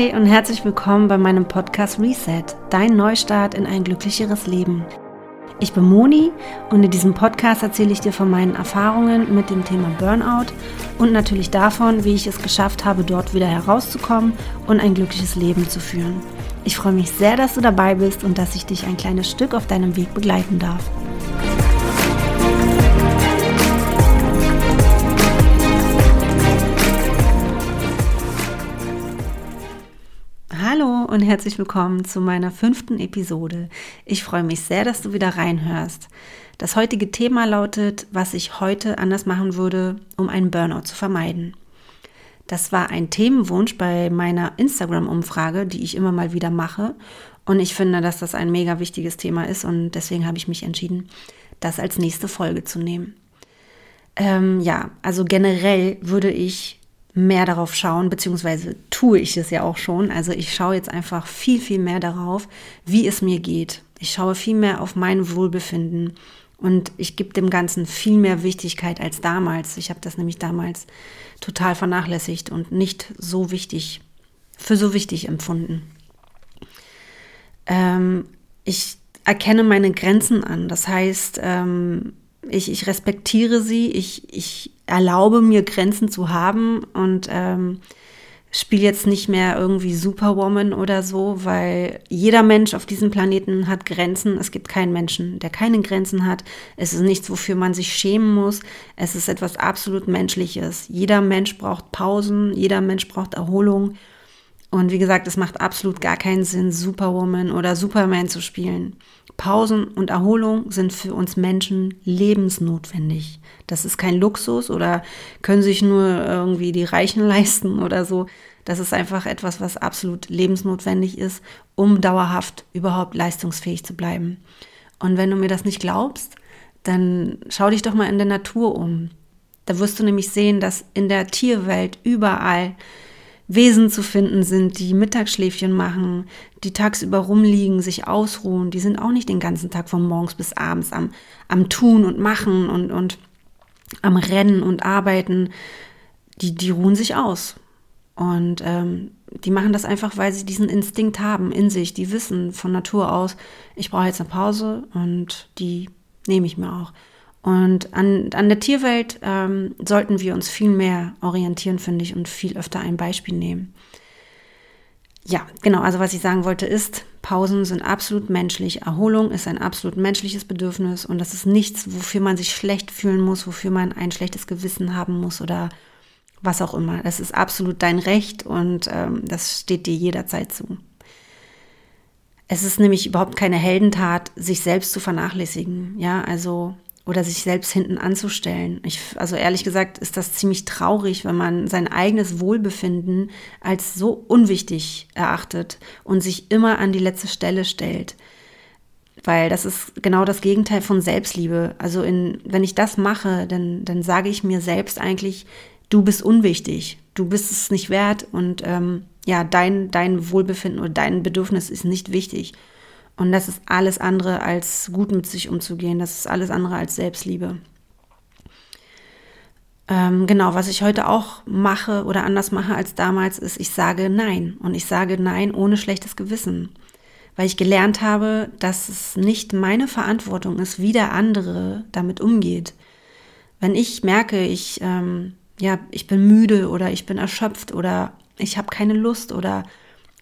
Hi und herzlich willkommen bei meinem Podcast Reset, dein Neustart in ein glücklicheres Leben. Ich bin Moni und in diesem Podcast erzähle ich dir von meinen Erfahrungen mit dem Thema Burnout und natürlich davon, wie ich es geschafft habe, dort wieder herauszukommen und ein glückliches Leben zu führen. Ich freue mich sehr, dass du dabei bist und dass ich dich ein kleines Stück auf deinem Weg begleiten darf. Und herzlich willkommen zu meiner fünften Episode. Ich freue mich sehr, dass du wieder reinhörst. Das heutige Thema lautet, was ich heute anders machen würde, um einen Burnout zu vermeiden. Das war ein Themenwunsch bei meiner Instagram-Umfrage, die ich immer mal wieder mache. Und ich finde, dass das ein mega wichtiges Thema ist und deswegen habe ich mich entschieden, das als nächste Folge zu nehmen. Ähm, ja, also generell würde ich mehr darauf schauen, beziehungsweise tue ich es ja auch schon. Also ich schaue jetzt einfach viel, viel mehr darauf, wie es mir geht. Ich schaue viel mehr auf mein Wohlbefinden und ich gebe dem Ganzen viel mehr Wichtigkeit als damals. Ich habe das nämlich damals total vernachlässigt und nicht so wichtig, für so wichtig empfunden. Ähm, ich erkenne meine Grenzen an. Das heißt, ähm, ich, ich respektiere sie, ich, ich erlaube mir Grenzen zu haben und ähm, spiele jetzt nicht mehr irgendwie Superwoman oder so, weil jeder Mensch auf diesem Planeten hat Grenzen. Es gibt keinen Menschen, der keine Grenzen hat. Es ist nichts, wofür man sich schämen muss. Es ist etwas absolut Menschliches. Jeder Mensch braucht Pausen, jeder Mensch braucht Erholung. Und wie gesagt, es macht absolut gar keinen Sinn, Superwoman oder Superman zu spielen. Pausen und Erholung sind für uns Menschen lebensnotwendig. Das ist kein Luxus oder können sich nur irgendwie die Reichen leisten oder so. Das ist einfach etwas, was absolut lebensnotwendig ist, um dauerhaft überhaupt leistungsfähig zu bleiben. Und wenn du mir das nicht glaubst, dann schau dich doch mal in der Natur um. Da wirst du nämlich sehen, dass in der Tierwelt überall Wesen zu finden sind, die Mittagsschläfchen machen, die tagsüber rumliegen, sich ausruhen. Die sind auch nicht den ganzen Tag von morgens bis abends am, am Tun und Machen und, und am Rennen und Arbeiten. Die, die ruhen sich aus. Und ähm, die machen das einfach, weil sie diesen Instinkt haben in sich. Die wissen von Natur aus, ich brauche jetzt eine Pause und die nehme ich mir auch. Und an, an der Tierwelt ähm, sollten wir uns viel mehr orientieren, finde ich, und viel öfter ein Beispiel nehmen. Ja, genau, also was ich sagen wollte ist, Pausen sind absolut menschlich. Erholung ist ein absolut menschliches Bedürfnis und das ist nichts, wofür man sich schlecht fühlen muss, wofür man ein schlechtes Gewissen haben muss oder was auch immer. Das ist absolut dein Recht und ähm, das steht dir jederzeit zu. Es ist nämlich überhaupt keine Heldentat, sich selbst zu vernachlässigen. Ja, also oder sich selbst hinten anzustellen. Ich, also ehrlich gesagt ist das ziemlich traurig, wenn man sein eigenes Wohlbefinden als so unwichtig erachtet und sich immer an die letzte Stelle stellt. Weil das ist genau das Gegenteil von Selbstliebe. Also in, wenn ich das mache, dann, dann sage ich mir selbst eigentlich, du bist unwichtig, du bist es nicht wert und ähm, ja, dein, dein Wohlbefinden oder dein Bedürfnis ist nicht wichtig. Und das ist alles andere als gut mit sich umzugehen. Das ist alles andere als Selbstliebe. Ähm, genau, was ich heute auch mache oder anders mache als damals, ist, ich sage Nein. Und ich sage Nein ohne schlechtes Gewissen. Weil ich gelernt habe, dass es nicht meine Verantwortung ist, wie der andere damit umgeht. Wenn ich merke, ich, ähm, ja, ich bin müde oder ich bin erschöpft oder ich habe keine Lust oder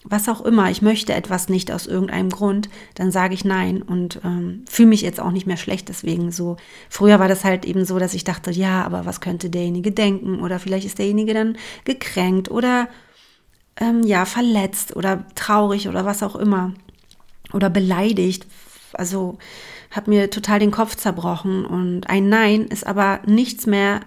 was auch immer, ich möchte etwas nicht aus irgendeinem Grund, dann sage ich nein und ähm, fühle mich jetzt auch nicht mehr schlecht deswegen so. Früher war das halt eben so, dass ich dachte, ja, aber was könnte derjenige denken oder vielleicht ist derjenige dann gekränkt oder ähm, ja, verletzt oder traurig oder was auch immer oder beleidigt. Also habe mir total den Kopf zerbrochen und ein Nein ist aber nichts mehr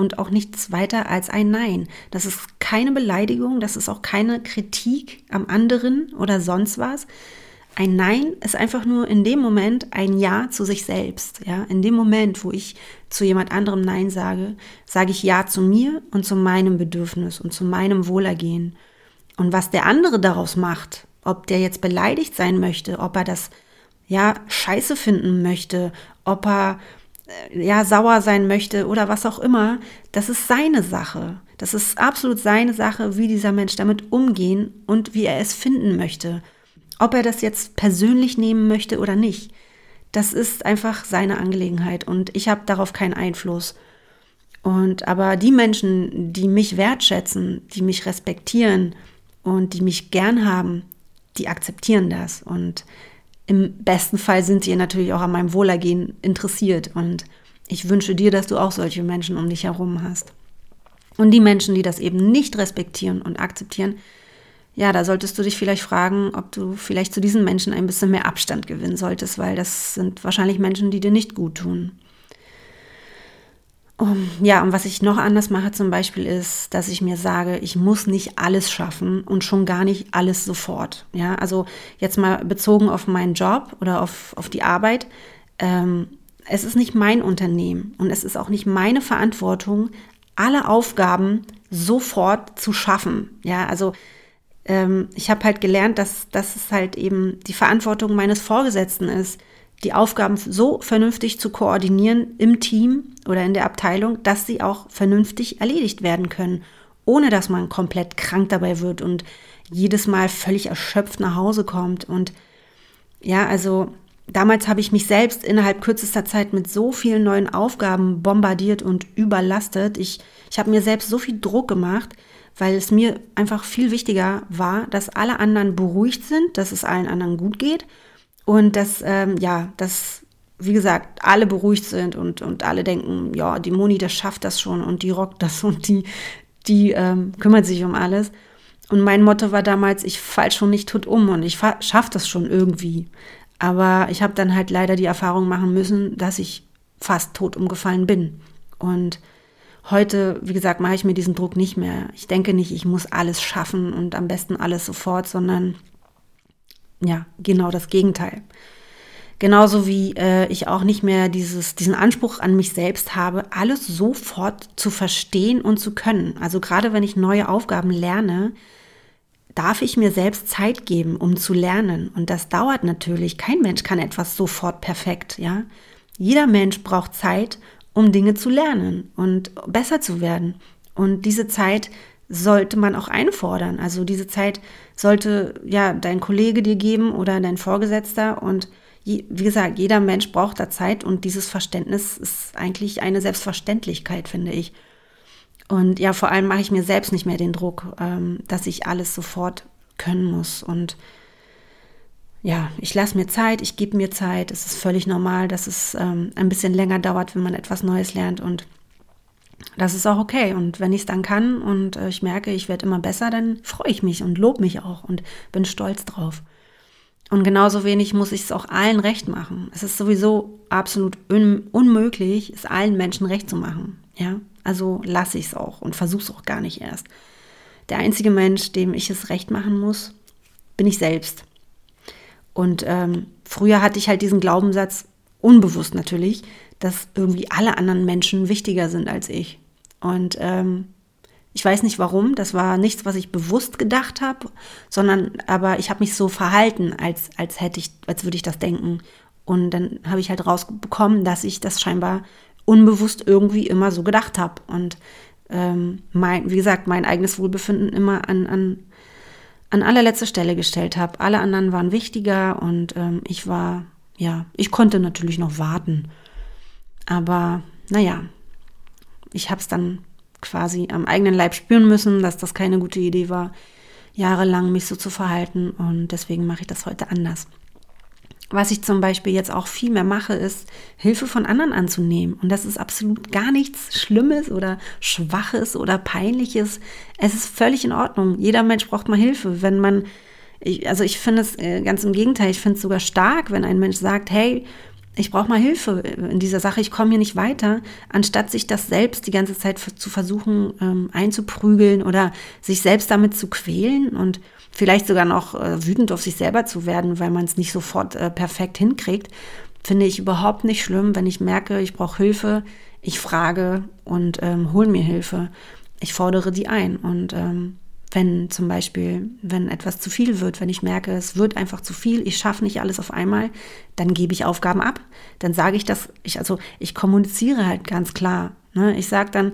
und auch nichts weiter als ein Nein. Das ist keine Beleidigung, das ist auch keine Kritik am anderen oder sonst was. Ein Nein ist einfach nur in dem Moment ein Ja zu sich selbst. Ja, in dem Moment, wo ich zu jemand anderem Nein sage, sage ich Ja zu mir und zu meinem Bedürfnis und zu meinem Wohlergehen. Und was der andere daraus macht, ob der jetzt beleidigt sein möchte, ob er das ja scheiße finden möchte, ob er ja sauer sein möchte oder was auch immer, das ist seine Sache. Das ist absolut seine Sache, wie dieser Mensch damit umgehen und wie er es finden möchte. Ob er das jetzt persönlich nehmen möchte oder nicht, das ist einfach seine Angelegenheit und ich habe darauf keinen Einfluss. Und aber die Menschen, die mich wertschätzen, die mich respektieren und die mich gern haben, die akzeptieren das und im besten Fall sind sie natürlich auch an meinem Wohlergehen interessiert. Und ich wünsche dir, dass du auch solche Menschen um dich herum hast. Und die Menschen, die das eben nicht respektieren und akzeptieren, ja, da solltest du dich vielleicht fragen, ob du vielleicht zu diesen Menschen ein bisschen mehr Abstand gewinnen solltest, weil das sind wahrscheinlich Menschen, die dir nicht gut tun. Um, ja, und was ich noch anders mache zum Beispiel ist, dass ich mir sage, ich muss nicht alles schaffen und schon gar nicht alles sofort. Ja, also jetzt mal bezogen auf meinen Job oder auf, auf die Arbeit. Ähm, es ist nicht mein Unternehmen und es ist auch nicht meine Verantwortung, alle Aufgaben sofort zu schaffen. Ja, also ähm, ich habe halt gelernt, dass, dass es halt eben die Verantwortung meines Vorgesetzten ist, die Aufgaben so vernünftig zu koordinieren im Team oder in der Abteilung, dass sie auch vernünftig erledigt werden können, ohne dass man komplett krank dabei wird und jedes Mal völlig erschöpft nach Hause kommt. Und ja, also damals habe ich mich selbst innerhalb kürzester Zeit mit so vielen neuen Aufgaben bombardiert und überlastet. Ich, ich habe mir selbst so viel Druck gemacht, weil es mir einfach viel wichtiger war, dass alle anderen beruhigt sind, dass es allen anderen gut geht und dass, ähm, ja, dass, wie gesagt, alle beruhigt sind und, und alle denken, ja, die Moni, das schafft das schon und die rockt das und die, die ähm, kümmert sich um alles. Und mein Motto war damals, ich fall schon nicht tot um und ich schaffe das schon irgendwie. Aber ich habe dann halt leider die Erfahrung machen müssen, dass ich fast tot umgefallen bin. Und heute, wie gesagt, mache ich mir diesen Druck nicht mehr. Ich denke nicht, ich muss alles schaffen und am besten alles sofort, sondern ja, genau das Gegenteil. Genauso wie äh, ich auch nicht mehr dieses, diesen Anspruch an mich selbst habe, alles sofort zu verstehen und zu können. Also gerade wenn ich neue Aufgaben lerne, darf ich mir selbst Zeit geben, um zu lernen. Und das dauert natürlich. Kein Mensch kann etwas sofort perfekt, ja. Jeder Mensch braucht Zeit, um Dinge zu lernen und besser zu werden. Und diese Zeit sollte man auch einfordern. Also diese Zeit sollte ja dein Kollege dir geben oder dein Vorgesetzter. Und wie gesagt, jeder Mensch braucht da Zeit und dieses Verständnis ist eigentlich eine Selbstverständlichkeit, finde ich. Und ja, vor allem mache ich mir selbst nicht mehr den Druck, ähm, dass ich alles sofort können muss. Und ja, ich lasse mir Zeit, ich gebe mir Zeit. Es ist völlig normal, dass es ähm, ein bisschen länger dauert, wenn man etwas Neues lernt. Und das ist auch okay. Und wenn ich es dann kann und äh, ich merke, ich werde immer besser, dann freue ich mich und lobe mich auch und bin stolz drauf. Und genauso wenig muss ich es auch allen recht machen. Es ist sowieso absolut un unmöglich, es allen Menschen recht zu machen. Ja, also lasse ich es auch und versuche es auch gar nicht erst. Der einzige Mensch, dem ich es recht machen muss, bin ich selbst. Und ähm, früher hatte ich halt diesen Glaubenssatz, unbewusst natürlich, dass irgendwie alle anderen Menschen wichtiger sind als ich. Und ähm, ich weiß nicht warum, das war nichts, was ich bewusst gedacht habe, sondern aber ich habe mich so verhalten, als, als hätte ich, als würde ich das denken. Und dann habe ich halt rausbekommen, dass ich das scheinbar unbewusst irgendwie immer so gedacht habe. Und ähm, mein, wie gesagt, mein eigenes Wohlbefinden immer an, an, an allerletzte Stelle gestellt habe. Alle anderen waren wichtiger und ähm, ich war, ja, ich konnte natürlich noch warten. Aber naja, ich habe es dann quasi am eigenen Leib spüren müssen, dass das keine gute Idee war, jahrelang mich so zu verhalten und deswegen mache ich das heute anders. Was ich zum Beispiel jetzt auch viel mehr mache, ist Hilfe von anderen anzunehmen. Und das ist absolut gar nichts Schlimmes oder Schwaches oder Peinliches. Es ist völlig in Ordnung. Jeder Mensch braucht mal Hilfe. Wenn man, ich, also ich finde es äh, ganz im Gegenteil, ich finde es sogar stark, wenn ein Mensch sagt, hey, ich brauche mal Hilfe in dieser Sache, ich komme hier nicht weiter, anstatt sich das selbst die ganze Zeit zu versuchen ähm, einzuprügeln oder sich selbst damit zu quälen und vielleicht sogar noch äh, wütend auf sich selber zu werden, weil man es nicht sofort äh, perfekt hinkriegt, finde ich überhaupt nicht schlimm, wenn ich merke, ich brauche Hilfe, ich frage und ähm, hole mir Hilfe. Ich fordere die ein und ähm, wenn zum Beispiel, wenn etwas zu viel wird, wenn ich merke, es wird einfach zu viel, ich schaffe nicht alles auf einmal, dann gebe ich Aufgaben ab. Dann sage ich das, ich, also ich kommuniziere halt ganz klar. Ne? Ich sage dann,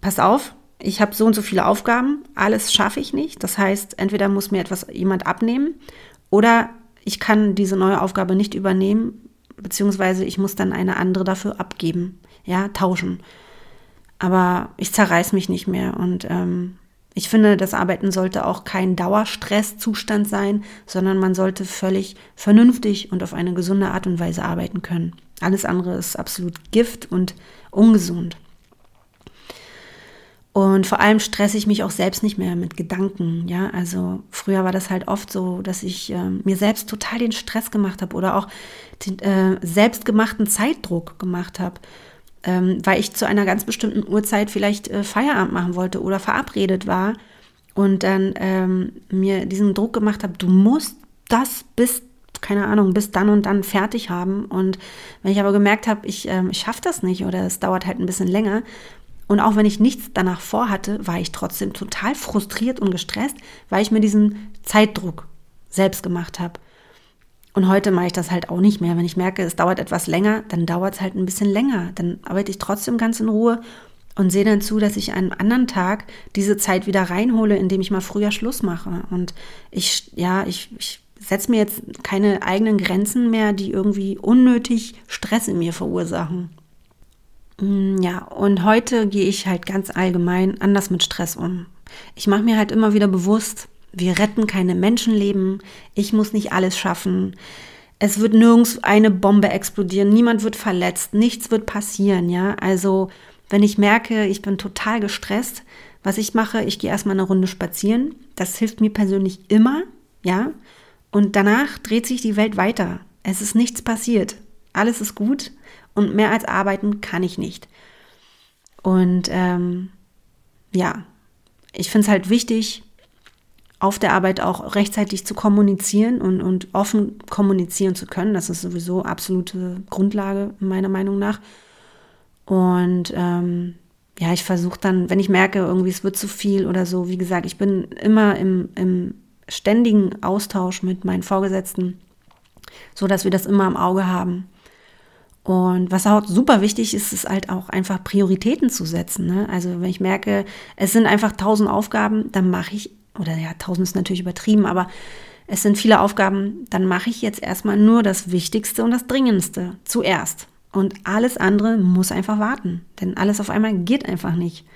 pass auf, ich habe so und so viele Aufgaben, alles schaffe ich nicht. Das heißt, entweder muss mir etwas jemand abnehmen oder ich kann diese neue Aufgabe nicht übernehmen, beziehungsweise ich muss dann eine andere dafür abgeben, ja, tauschen. Aber ich zerreiß mich nicht mehr und ähm, ich finde, das Arbeiten sollte auch kein Dauerstresszustand sein, sondern man sollte völlig vernünftig und auf eine gesunde Art und Weise arbeiten können. Alles andere ist absolut Gift und ungesund. Und vor allem stresse ich mich auch selbst nicht mehr mit Gedanken. Ja, also früher war das halt oft so, dass ich äh, mir selbst total den Stress gemacht habe oder auch den äh, selbstgemachten Zeitdruck gemacht habe, ähm, weil ich zu einer ganz bestimmten Uhrzeit vielleicht äh, Feierabend machen wollte oder verabredet war und dann ähm, mir diesen Druck gemacht habe, du musst das bis keine Ahnung, bis dann und dann fertig haben. Und wenn ich aber gemerkt habe, ich, ähm, ich schaffe das nicht oder es dauert halt ein bisschen länger, und auch wenn ich nichts danach vorhatte, war ich trotzdem total frustriert und gestresst, weil ich mir diesen Zeitdruck selbst gemacht habe. Und heute mache ich das halt auch nicht mehr. Wenn ich merke, es dauert etwas länger, dann dauert es halt ein bisschen länger. Dann arbeite ich trotzdem ganz in Ruhe und sehe dann zu, dass ich einen anderen Tag diese Zeit wieder reinhole, indem ich mal früher Schluss mache. Und ich, ja, ich, ich setze mir jetzt keine eigenen Grenzen mehr, die irgendwie unnötig Stress in mir verursachen. Mm, ja, und heute gehe ich halt ganz allgemein anders mit Stress um. Ich mache mir halt immer wieder bewusst, wir retten keine Menschenleben, ich muss nicht alles schaffen. Es wird nirgends eine Bombe explodieren, niemand wird verletzt, nichts wird passieren, ja? Also, wenn ich merke, ich bin total gestresst, was ich mache, ich gehe erstmal eine Runde spazieren. Das hilft mir persönlich immer, ja? Und danach dreht sich die Welt weiter. Es ist nichts passiert. Alles ist gut und mehr als arbeiten kann ich nicht. Und ähm, ja, ich finde es halt wichtig, auf der Arbeit auch rechtzeitig zu kommunizieren und, und offen kommunizieren zu können. Das ist sowieso absolute Grundlage meiner Meinung nach. Und ähm, ja, ich versuche dann, wenn ich merke, irgendwie es wird zu viel oder so, wie gesagt, ich bin immer im, im ständigen Austausch mit meinen Vorgesetzten, so dass wir das immer im Auge haben. Und was auch super wichtig ist, ist halt auch einfach Prioritäten zu setzen. Ne? Also wenn ich merke, es sind einfach tausend Aufgaben, dann mache ich, oder ja, tausend ist natürlich übertrieben, aber es sind viele Aufgaben, dann mache ich jetzt erstmal nur das Wichtigste und das Dringendste zuerst. Und alles andere muss einfach warten, denn alles auf einmal geht einfach nicht.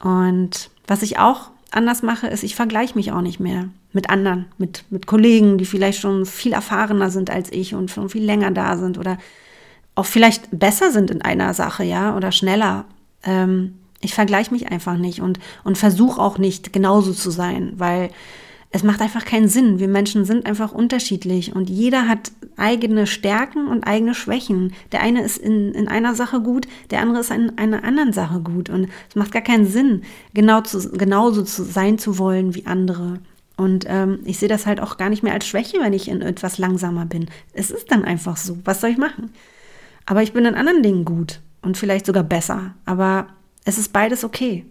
Und was ich auch anders mache, ist, ich vergleiche mich auch nicht mehr mit anderen, mit, mit Kollegen, die vielleicht schon viel erfahrener sind als ich und schon viel länger da sind oder auch vielleicht besser sind in einer Sache, ja, oder schneller. Ähm, ich vergleiche mich einfach nicht und, und versuche auch nicht genauso zu sein, weil es macht einfach keinen Sinn. Wir Menschen sind einfach unterschiedlich und jeder hat eigene Stärken und eigene Schwächen. Der eine ist in, in einer Sache gut, der andere ist in einer anderen Sache gut. Und es macht gar keinen Sinn, genau zu, genauso zu sein zu wollen wie andere. Und ähm, ich sehe das halt auch gar nicht mehr als Schwäche, wenn ich in etwas langsamer bin. Es ist dann einfach so. Was soll ich machen? Aber ich bin in anderen Dingen gut und vielleicht sogar besser. Aber es ist beides okay.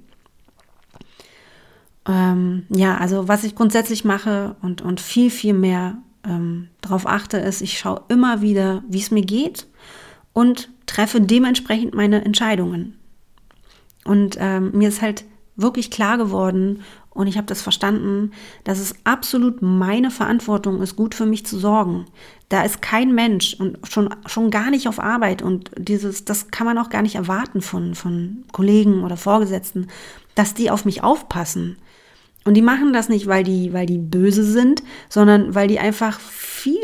Ähm, ja, also was ich grundsätzlich mache und, und viel, viel mehr ähm, darauf achte, ist, ich schaue immer wieder, wie es mir geht und treffe dementsprechend meine Entscheidungen. Und ähm, mir ist halt wirklich klar geworden und ich habe das verstanden, dass es absolut meine Verantwortung ist, gut für mich zu sorgen. Da ist kein Mensch und schon, schon gar nicht auf Arbeit und dieses, das kann man auch gar nicht erwarten von, von Kollegen oder Vorgesetzten, dass die auf mich aufpassen. Und die machen das nicht, weil die, weil die böse sind, sondern weil die einfach viel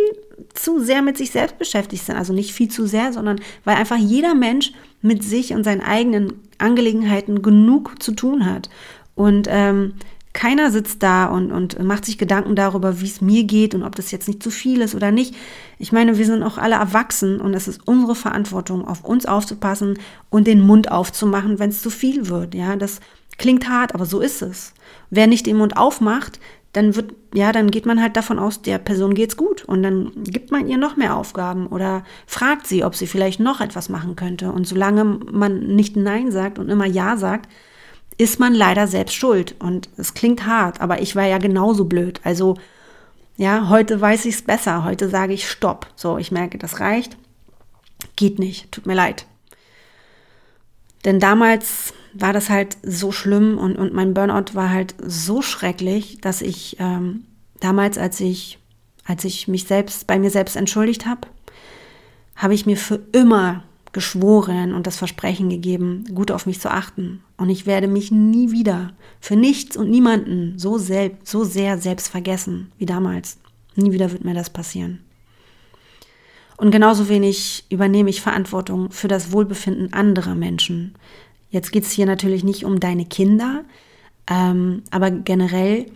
zu sehr mit sich selbst beschäftigt sind. Also nicht viel zu sehr, sondern weil einfach jeder Mensch mit sich und seinen eigenen Angelegenheiten genug zu tun hat. Und ähm, keiner sitzt da und, und macht sich Gedanken darüber, wie es mir geht und ob das jetzt nicht zu viel ist oder nicht. Ich meine, wir sind auch alle erwachsen und es ist unsere Verantwortung, auf uns aufzupassen und den Mund aufzumachen, wenn es zu viel wird. Ja, das klingt hart, aber so ist es. Wer nicht den Mund aufmacht, dann wird, ja, dann geht man halt davon aus, der Person geht's gut und dann gibt man ihr noch mehr Aufgaben oder fragt sie, ob sie vielleicht noch etwas machen könnte. Und solange man nicht Nein sagt und immer Ja sagt, ist man leider selbst schuld. Und es klingt hart, aber ich war ja genauso blöd. Also, ja, heute weiß ich es besser. Heute sage ich Stopp. So, ich merke, das reicht. Geht nicht. Tut mir leid. Denn damals war das halt so schlimm und, und mein Burnout war halt so schrecklich, dass ich ähm, damals, als ich, als ich mich selbst bei mir selbst entschuldigt habe, habe ich mir für immer geschworen und das Versprechen gegeben, gut auf mich zu achten. Und ich werde mich nie wieder für nichts und niemanden so, selbst, so sehr selbst vergessen wie damals. Nie wieder wird mir das passieren. Und genauso wenig übernehme ich Verantwortung für das Wohlbefinden anderer Menschen. Jetzt geht es hier natürlich nicht um deine Kinder, ähm, aber generell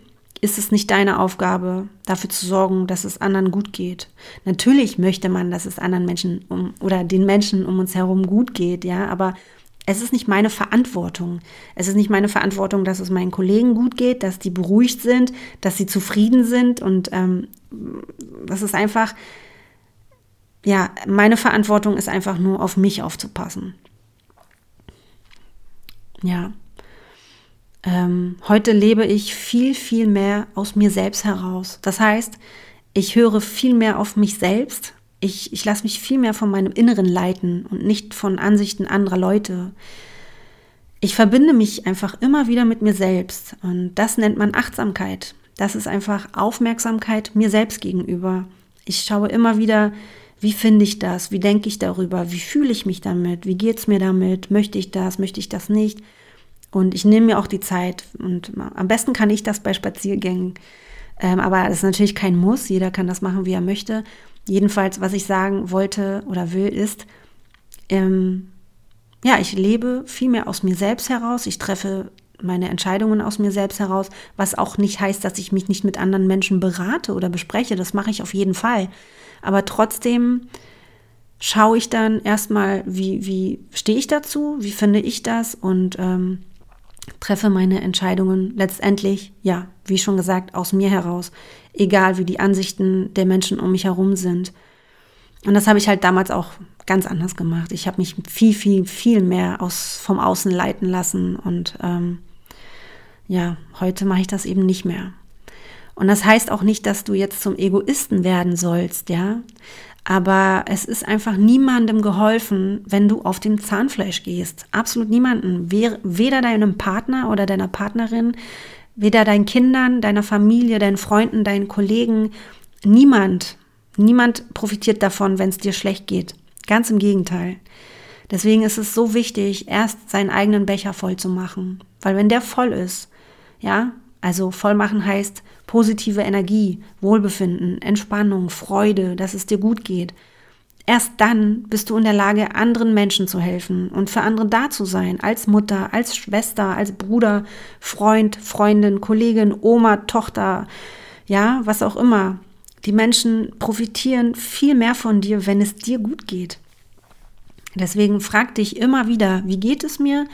ist es nicht deine Aufgabe, dafür zu sorgen, dass es anderen gut geht. Natürlich möchte man, dass es anderen Menschen um, oder den Menschen um uns herum gut geht, ja, aber es ist nicht meine Verantwortung. Es ist nicht meine Verantwortung, dass es meinen Kollegen gut geht, dass die beruhigt sind, dass sie zufrieden sind und ähm, das ist einfach, ja, meine Verantwortung ist einfach nur auf mich aufzupassen. Ja. Ähm, heute lebe ich viel, viel mehr aus mir selbst heraus. Das heißt, ich höre viel mehr auf mich selbst. Ich, ich lasse mich viel mehr von meinem Inneren leiten und nicht von Ansichten anderer Leute. Ich verbinde mich einfach immer wieder mit mir selbst und das nennt man Achtsamkeit. Das ist einfach Aufmerksamkeit mir selbst gegenüber. Ich schaue immer wieder, wie finde ich das, wie denke ich darüber, wie fühle ich mich damit, wie geht es mir damit, möchte ich das, möchte ich das nicht. Und ich nehme mir auch die Zeit. Und am besten kann ich das bei Spaziergängen. Ähm, aber das ist natürlich kein Muss. Jeder kann das machen, wie er möchte. Jedenfalls, was ich sagen wollte oder will, ist, ähm, ja, ich lebe viel mehr aus mir selbst heraus. Ich treffe meine Entscheidungen aus mir selbst heraus, was auch nicht heißt, dass ich mich nicht mit anderen Menschen berate oder bespreche. Das mache ich auf jeden Fall. Aber trotzdem schaue ich dann erstmal, wie, wie stehe ich dazu, wie finde ich das und ähm, treffe meine Entscheidungen letztendlich, ja, wie schon gesagt, aus mir heraus, egal wie die Ansichten der Menschen um mich herum sind. Und das habe ich halt damals auch ganz anders gemacht. Ich habe mich viel, viel, viel mehr aus, vom Außen leiten lassen und ähm, ja, heute mache ich das eben nicht mehr. Und das heißt auch nicht, dass du jetzt zum Egoisten werden sollst, ja. Aber es ist einfach niemandem geholfen, wenn du auf dem Zahnfleisch gehst. Absolut niemanden. Weder deinem Partner oder deiner Partnerin, weder deinen Kindern, deiner Familie, deinen Freunden, deinen Kollegen. Niemand. Niemand profitiert davon, wenn es dir schlecht geht. Ganz im Gegenteil. Deswegen ist es so wichtig, erst seinen eigenen Becher voll zu machen. Weil wenn der voll ist, ja, also voll machen heißt, positive Energie, Wohlbefinden, Entspannung, Freude, dass es dir gut geht. Erst dann bist du in der Lage, anderen Menschen zu helfen und für andere da zu sein, als Mutter, als Schwester, als Bruder, Freund, Freundin, Kollegin, Oma, Tochter, ja, was auch immer. Die Menschen profitieren viel mehr von dir, wenn es dir gut geht. Deswegen frag dich immer wieder, wie geht es mir?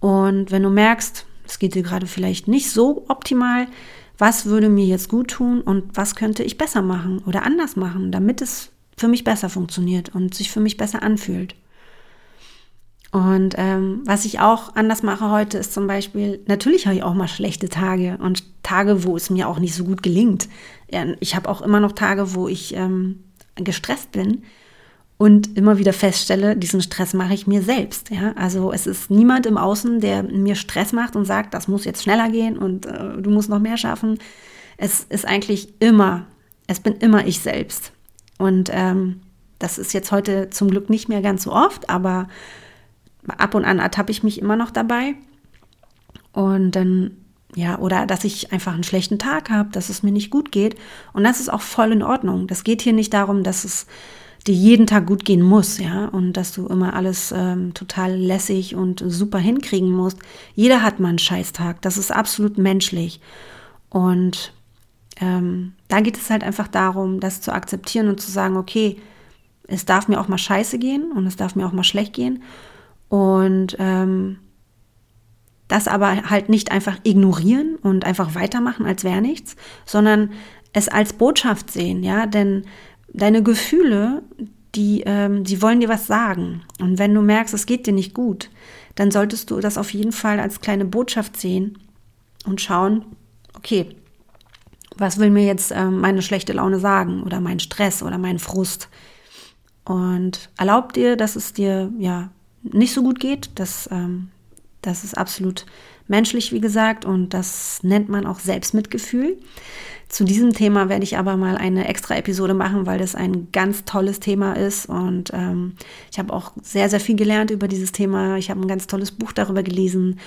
Und wenn du merkst, es geht dir gerade vielleicht nicht so optimal, was würde mir jetzt gut tun und was könnte ich besser machen oder anders machen, damit es für mich besser funktioniert und sich für mich besser anfühlt. Und ähm, was ich auch anders mache heute ist zum Beispiel, natürlich habe ich auch mal schlechte Tage und Tage, wo es mir auch nicht so gut gelingt. Ich habe auch immer noch Tage, wo ich ähm, gestresst bin und immer wieder feststelle, diesen Stress mache ich mir selbst. Ja? Also es ist niemand im Außen, der mir Stress macht und sagt, das muss jetzt schneller gehen und äh, du musst noch mehr schaffen. Es ist eigentlich immer, es bin immer ich selbst. Und ähm, das ist jetzt heute zum Glück nicht mehr ganz so oft, aber ab und an ertappe ich mich immer noch dabei. Und dann, ja, oder dass ich einfach einen schlechten Tag habe, dass es mir nicht gut geht. Und das ist auch voll in Ordnung. Das geht hier nicht darum, dass es dir jeden Tag gut gehen muss, ja, und dass du immer alles ähm, total lässig und super hinkriegen musst. Jeder hat mal einen Scheißtag, das ist absolut menschlich. Und ähm, da geht es halt einfach darum, das zu akzeptieren und zu sagen, okay, es darf mir auch mal scheiße gehen und es darf mir auch mal schlecht gehen. Und ähm, das aber halt nicht einfach ignorieren und einfach weitermachen, als wäre nichts, sondern es als Botschaft sehen, ja, denn deine Gefühle, die, ähm, die wollen dir was sagen. Und wenn du merkst, es geht dir nicht gut, dann solltest du das auf jeden Fall als kleine Botschaft sehen und schauen, okay, was will mir jetzt äh, meine schlechte Laune sagen oder mein Stress oder mein Frust? Und erlaub dir, dass es dir ja nicht so gut geht. Das, ähm, das ist absolut menschlich, wie gesagt, und das nennt man auch Selbstmitgefühl. Zu diesem Thema werde ich aber mal eine extra Episode machen, weil das ein ganz tolles Thema ist und ähm, ich habe auch sehr, sehr viel gelernt über dieses Thema. Ich habe ein ganz tolles Buch darüber gelesen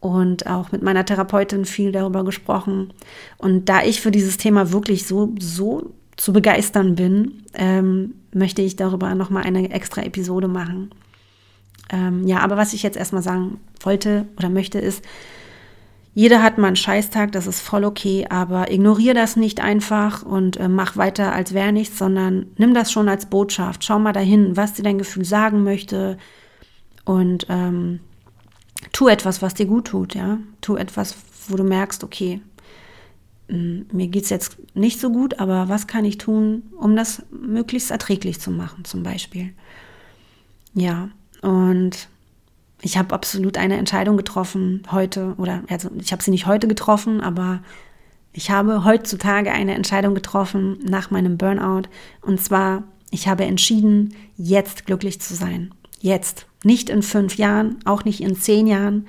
und auch mit meiner Therapeutin viel darüber gesprochen. Und da ich für dieses Thema wirklich so, so zu begeistern bin, ähm, möchte ich darüber nochmal eine extra Episode machen. Ähm, ja, aber was ich jetzt erstmal sagen wollte oder möchte, ist, jeder hat mal einen Scheißtag, das ist voll okay, aber ignoriere das nicht einfach und äh, mach weiter, als wäre nichts, sondern nimm das schon als Botschaft. Schau mal dahin, was dir dein Gefühl sagen möchte und ähm, tu etwas, was dir gut tut, ja. Tu etwas, wo du merkst, okay, mir geht es jetzt nicht so gut, aber was kann ich tun, um das möglichst erträglich zu machen, zum Beispiel. Ja, und ich habe absolut eine Entscheidung getroffen heute, oder also ich habe sie nicht heute getroffen, aber ich habe heutzutage eine Entscheidung getroffen nach meinem Burnout. Und zwar, ich habe entschieden, jetzt glücklich zu sein. Jetzt. Nicht in fünf Jahren, auch nicht in zehn Jahren,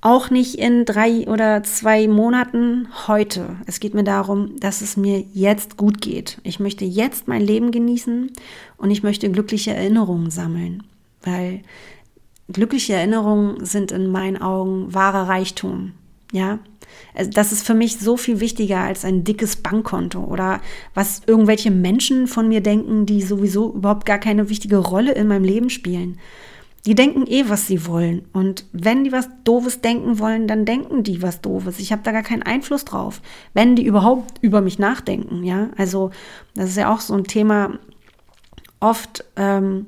auch nicht in drei oder zwei Monaten, heute. Es geht mir darum, dass es mir jetzt gut geht. Ich möchte jetzt mein Leben genießen und ich möchte glückliche Erinnerungen sammeln, weil glückliche Erinnerungen sind in meinen Augen wahrer Reichtum. Ja, also das ist für mich so viel wichtiger als ein dickes Bankkonto oder was irgendwelche Menschen von mir denken, die sowieso überhaupt gar keine wichtige Rolle in meinem Leben spielen. Die denken eh, was sie wollen. Und wenn die was Doofes denken wollen, dann denken die was Doofes. Ich habe da gar keinen Einfluss drauf, wenn die überhaupt über mich nachdenken. Ja, also das ist ja auch so ein Thema. Oft ähm,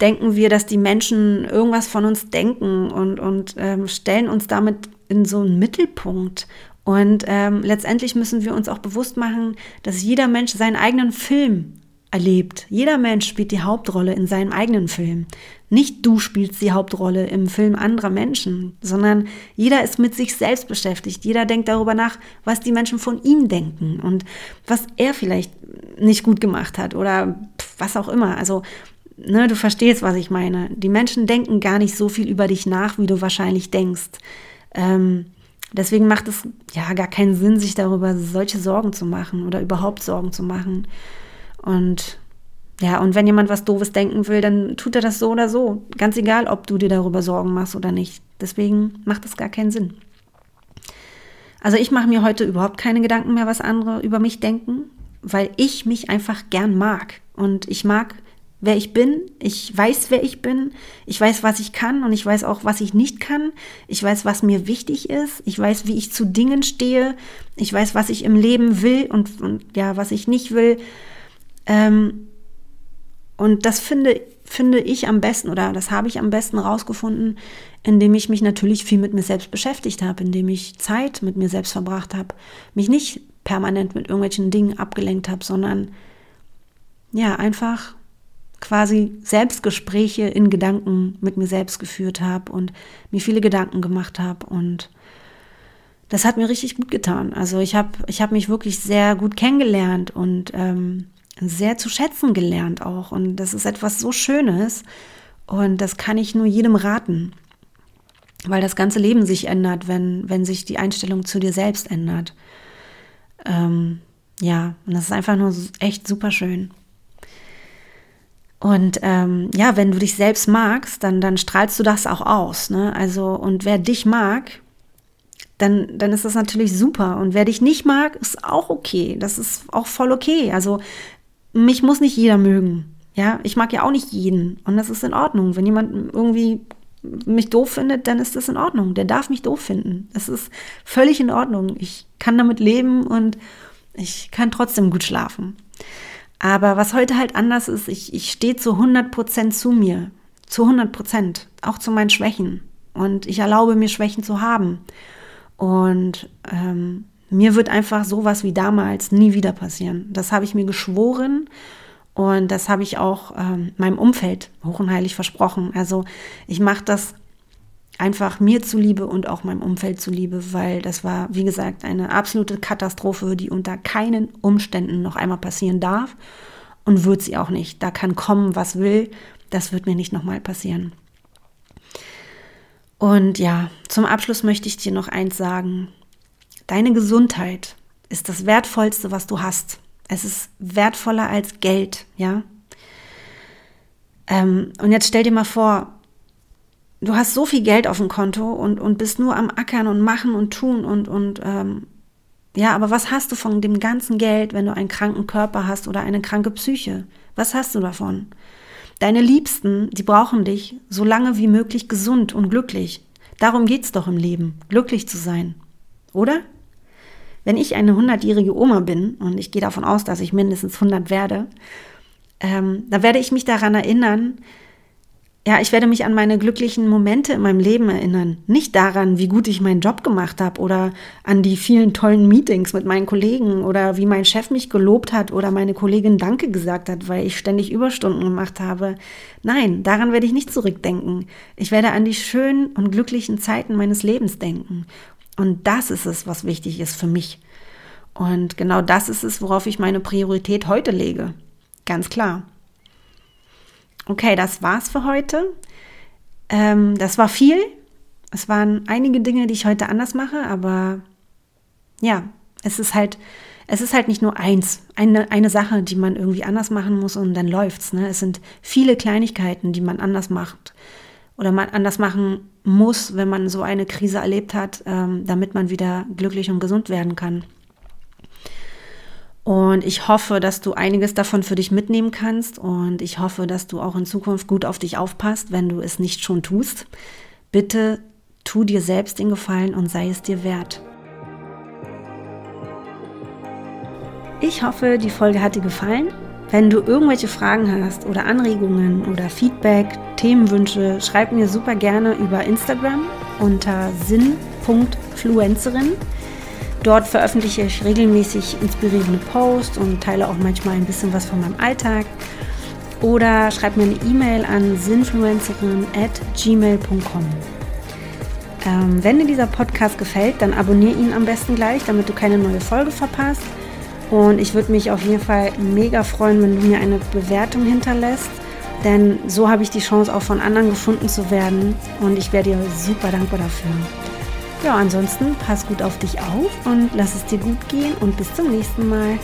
denken wir, dass die Menschen irgendwas von uns denken und, und ähm, stellen uns damit in so einen Mittelpunkt. Und ähm, letztendlich müssen wir uns auch bewusst machen, dass jeder Mensch seinen eigenen Film erlebt. Jeder Mensch spielt die Hauptrolle in seinem eigenen Film. Nicht du spielst die Hauptrolle im Film anderer Menschen, sondern jeder ist mit sich selbst beschäftigt. Jeder denkt darüber nach, was die Menschen von ihm denken und was er vielleicht nicht gut gemacht hat oder was auch immer. Also, ne, du verstehst, was ich meine. Die Menschen denken gar nicht so viel über dich nach, wie du wahrscheinlich denkst. Ähm, deswegen macht es ja gar keinen Sinn, sich darüber solche Sorgen zu machen oder überhaupt Sorgen zu machen. Und ja, und wenn jemand was Doofes denken will, dann tut er das so oder so. Ganz egal, ob du dir darüber Sorgen machst oder nicht. Deswegen macht das gar keinen Sinn. Also ich mache mir heute überhaupt keine Gedanken mehr, was andere über mich denken, weil ich mich einfach gern mag. Und ich mag, wer ich bin. Ich weiß, wer ich bin. Ich weiß, was ich kann und ich weiß auch, was ich nicht kann. Ich weiß, was mir wichtig ist. Ich weiß, wie ich zu Dingen stehe. Ich weiß, was ich im Leben will und, und ja, was ich nicht will. Ähm, und das finde, finde ich am besten oder das habe ich am besten rausgefunden, indem ich mich natürlich viel mit mir selbst beschäftigt habe, indem ich Zeit mit mir selbst verbracht habe, mich nicht permanent mit irgendwelchen Dingen abgelenkt habe, sondern ja, einfach quasi Selbstgespräche in Gedanken mit mir selbst geführt habe und mir viele Gedanken gemacht habe und das hat mir richtig gut getan. Also ich habe ich hab mich wirklich sehr gut kennengelernt und ähm, sehr zu schätzen gelernt auch. Und das ist etwas so Schönes. Und das kann ich nur jedem raten. Weil das ganze Leben sich ändert, wenn, wenn sich die Einstellung zu dir selbst ändert. Ähm, ja, und das ist einfach nur echt super schön. Und ähm, ja, wenn du dich selbst magst, dann, dann strahlst du das auch aus. Ne? Also, und wer dich mag, dann, dann ist das natürlich super. Und wer dich nicht mag, ist auch okay. Das ist auch voll okay. Also mich muss nicht jeder mögen. Ja, ich mag ja auch nicht jeden. Und das ist in Ordnung. Wenn jemand irgendwie mich doof findet, dann ist das in Ordnung. Der darf mich doof finden. Das ist völlig in Ordnung. Ich kann damit leben und ich kann trotzdem gut schlafen. Aber was heute halt anders ist, ich, ich stehe zu 100 Prozent zu mir. Zu 100 Prozent. Auch zu meinen Schwächen. Und ich erlaube mir Schwächen zu haben. Und ähm, mir wird einfach sowas wie damals nie wieder passieren. Das habe ich mir geschworen und das habe ich auch ähm, meinem Umfeld hoch und heilig versprochen. Also ich mache das Einfach mir zuliebe und auch meinem Umfeld zuliebe, weil das war, wie gesagt, eine absolute Katastrophe, die unter keinen Umständen noch einmal passieren darf und wird sie auch nicht. Da kann kommen, was will. Das wird mir nicht nochmal passieren. Und ja, zum Abschluss möchte ich dir noch eins sagen. Deine Gesundheit ist das Wertvollste, was du hast. Es ist wertvoller als Geld, ja. Ähm, und jetzt stell dir mal vor, du hast so viel Geld auf dem Konto und, und bist nur am Ackern und machen und tun und, und ähm, ja, aber was hast du von dem ganzen Geld, wenn du einen kranken Körper hast oder eine kranke Psyche? Was hast du davon? Deine Liebsten, die brauchen dich so lange wie möglich gesund und glücklich. Darum geht's doch im Leben, glücklich zu sein. Oder? Wenn ich eine hundertjährige Oma bin, und ich gehe davon aus, dass ich mindestens 100 werde, ähm, da werde ich mich daran erinnern, ja, ich werde mich an meine glücklichen Momente in meinem Leben erinnern. Nicht daran, wie gut ich meinen Job gemacht habe oder an die vielen tollen Meetings mit meinen Kollegen oder wie mein Chef mich gelobt hat oder meine Kollegin Danke gesagt hat, weil ich ständig Überstunden gemacht habe. Nein, daran werde ich nicht zurückdenken. Ich werde an die schönen und glücklichen Zeiten meines Lebens denken. Und das ist es, was wichtig ist für mich. Und genau das ist es, worauf ich meine Priorität heute lege. Ganz klar. Okay, das war's für heute. Ähm, das war viel. Es waren einige Dinge, die ich heute anders mache, aber ja, es ist halt, es ist halt nicht nur eins, eine, eine Sache, die man irgendwie anders machen muss und dann läuft's. Ne? Es sind viele Kleinigkeiten, die man anders macht oder man anders machen muss, wenn man so eine Krise erlebt hat, ähm, damit man wieder glücklich und gesund werden kann. Und ich hoffe, dass du einiges davon für dich mitnehmen kannst und ich hoffe, dass du auch in Zukunft gut auf dich aufpasst, wenn du es nicht schon tust. Bitte tu dir selbst den Gefallen und sei es dir wert. Ich hoffe, die Folge hat dir gefallen. Wenn du irgendwelche Fragen hast oder Anregungen oder Feedback, Themenwünsche, schreib mir super gerne über Instagram unter sinn.fluencerin. Dort veröffentliche ich regelmäßig inspirierende Posts und teile auch manchmal ein bisschen was von meinem Alltag. Oder schreib mir eine E-Mail an sinnfluencerin at gmail.com. Ähm, wenn dir dieser Podcast gefällt, dann abonniere ihn am besten gleich, damit du keine neue Folge verpasst. Und ich würde mich auf jeden Fall mega freuen, wenn du mir eine Bewertung hinterlässt. Denn so habe ich die Chance, auch von anderen gefunden zu werden. Und ich wäre dir super dankbar dafür. Ja, ansonsten pass gut auf dich auf und lass es dir gut gehen und bis zum nächsten Mal.